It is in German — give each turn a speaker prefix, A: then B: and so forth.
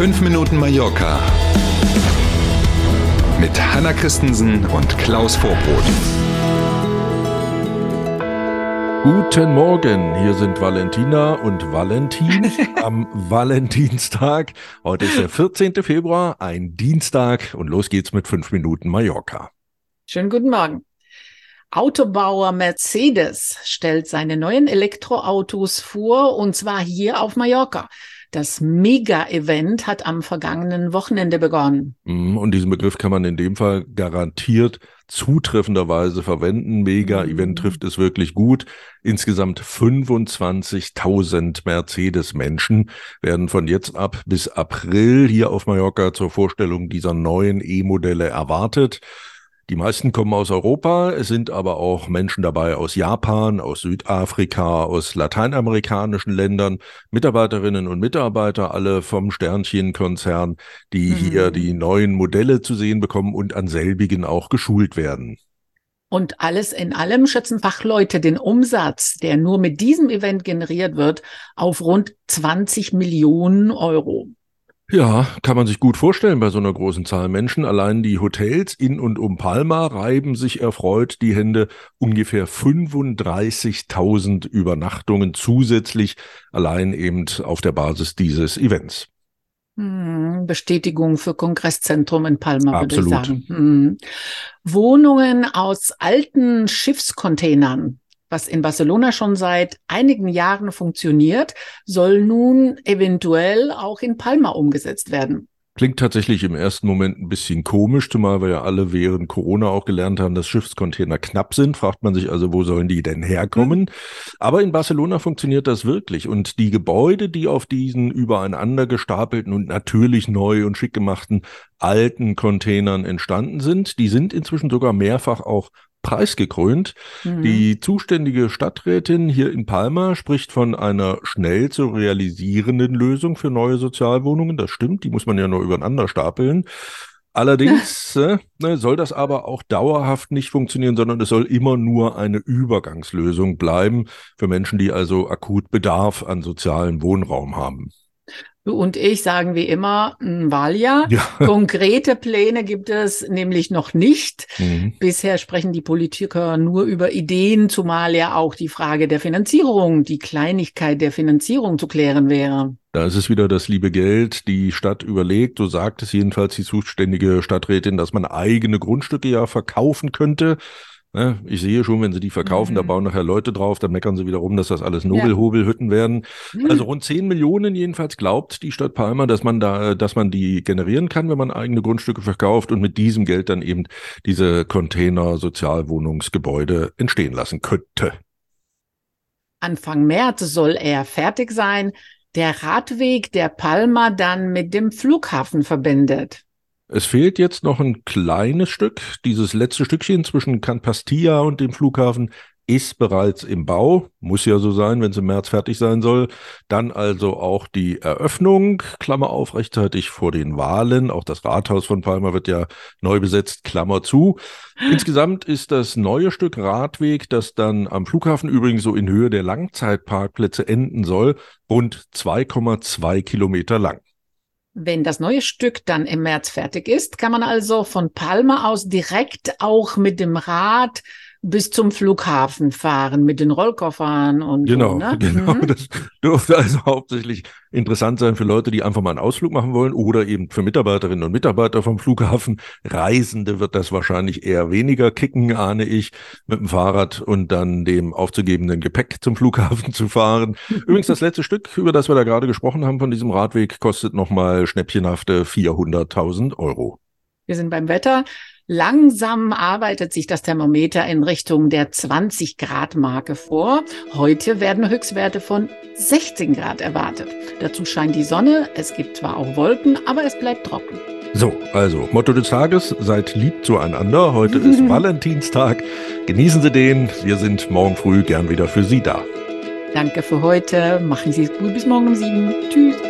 A: 5 Minuten Mallorca mit Hanna Christensen und Klaus Vorbrot.
B: Guten Morgen, hier sind Valentina und Valentin am Valentinstag. Heute ist der 14. Februar, ein Dienstag und los geht's mit 5 Minuten Mallorca.
C: Schönen guten Morgen. Autobauer Mercedes stellt seine neuen Elektroautos vor und zwar hier auf Mallorca. Das Mega-Event hat am vergangenen Wochenende begonnen.
B: Mhm, und diesen Begriff kann man in dem Fall garantiert zutreffenderweise verwenden. Mega-Event mhm. trifft es wirklich gut. Insgesamt 25.000 Mercedes-Menschen werden von jetzt ab bis April hier auf Mallorca zur Vorstellung dieser neuen E-Modelle erwartet. Die meisten kommen aus Europa, es sind aber auch Menschen dabei aus Japan, aus Südafrika, aus lateinamerikanischen Ländern, Mitarbeiterinnen und Mitarbeiter, alle vom Sternchen-Konzern, die mhm. hier die neuen Modelle zu sehen bekommen und an selbigen auch geschult werden.
C: Und alles in allem schätzen Fachleute den Umsatz, der nur mit diesem Event generiert wird, auf rund 20 Millionen Euro.
B: Ja, kann man sich gut vorstellen bei so einer großen Zahl Menschen. Allein die Hotels in und um Palma reiben sich erfreut die Hände. Ungefähr 35.000 Übernachtungen zusätzlich allein eben auf der Basis dieses Events.
C: Hm, Bestätigung für Kongresszentrum in Palma,
B: Absolut.
C: würde ich sagen. Hm. Wohnungen aus alten Schiffscontainern was in Barcelona schon seit einigen Jahren funktioniert, soll nun eventuell auch in Palma umgesetzt werden.
B: Klingt tatsächlich im ersten Moment ein bisschen komisch, zumal wir ja alle während Corona auch gelernt haben, dass Schiffscontainer knapp sind. Fragt man sich also, wo sollen die denn herkommen? Mhm. Aber in Barcelona funktioniert das wirklich. Und die Gebäude, die auf diesen übereinander gestapelten und natürlich neu und schick gemachten alten Containern entstanden sind, die sind inzwischen sogar mehrfach auch preisgekrönt. Mhm. Die zuständige Stadträtin hier in Palma spricht von einer schnell zu realisierenden Lösung für neue Sozialwohnungen. Das stimmt, die muss man ja nur übereinander stapeln. Allerdings äh, ne, soll das aber auch dauerhaft nicht funktionieren, sondern es soll immer nur eine Übergangslösung bleiben für Menschen, die also akut Bedarf an sozialem Wohnraum haben.
C: Du und ich sagen wie immer ein Wahljahr. Ja. Konkrete Pläne gibt es nämlich noch nicht. Mhm. Bisher sprechen die Politiker nur über Ideen, zumal ja auch die Frage der Finanzierung, die Kleinigkeit der Finanzierung zu klären wäre.
B: Da ist es wieder das liebe Geld. Die Stadt überlegt, so sagt es jedenfalls die zuständige Stadträtin, dass man eigene Grundstücke ja verkaufen könnte. Ne? Ich sehe schon, wenn sie die verkaufen, mhm. da bauen nachher Leute drauf, dann meckern sie wieder rum, dass das alles Nobelhobelhütten ja. werden. Mhm. Also rund 10 Millionen jedenfalls glaubt die Stadt Palma, dass man da, dass man die generieren kann, wenn man eigene Grundstücke verkauft und mit diesem Geld dann eben diese Container Sozialwohnungsgebäude entstehen lassen könnte.
C: Anfang März soll er fertig sein. Der Radweg der Palma dann mit dem Flughafen verbindet.
B: Es fehlt jetzt noch ein kleines Stück. Dieses letzte Stückchen zwischen Can Pastilla und dem Flughafen ist bereits im Bau. Muss ja so sein, wenn es im März fertig sein soll. Dann also auch die Eröffnung, Klammer auf, rechtzeitig vor den Wahlen. Auch das Rathaus von Palma wird ja neu besetzt, Klammer zu. Insgesamt ist das neue Stück Radweg, das dann am Flughafen übrigens so in Höhe der Langzeitparkplätze enden soll, rund 2,2 Kilometer lang.
C: Wenn das neue Stück dann im März fertig ist, kann man also von Palma aus direkt auch mit dem Rad bis zum Flughafen fahren mit den Rollkoffern und
B: genau,
C: so, ne?
B: genau. Mhm. Das dürfte also hauptsächlich interessant sein für Leute, die einfach mal einen Ausflug machen wollen oder eben für Mitarbeiterinnen und Mitarbeiter vom Flughafen. Reisende wird das wahrscheinlich eher weniger kicken, ahne ich, mit dem Fahrrad und dann dem aufzugebenden Gepäck zum Flughafen zu fahren. Übrigens das letzte Stück, über das wir da gerade gesprochen haben von diesem Radweg, kostet nochmal schnäppchenhafte 400.000 Euro.
C: Wir sind beim Wetter. Langsam arbeitet sich das Thermometer in Richtung der 20 Grad Marke vor. Heute werden Höchstwerte von 16 Grad erwartet. Dazu scheint die Sonne. Es gibt zwar auch Wolken, aber es bleibt trocken.
B: So, also Motto des Tages, seid lieb zueinander. Heute ist Valentinstag. Genießen Sie den. Wir sind morgen früh gern wieder für Sie da.
C: Danke für heute. Machen Sie es gut. Bis morgen um sieben. Tschüss.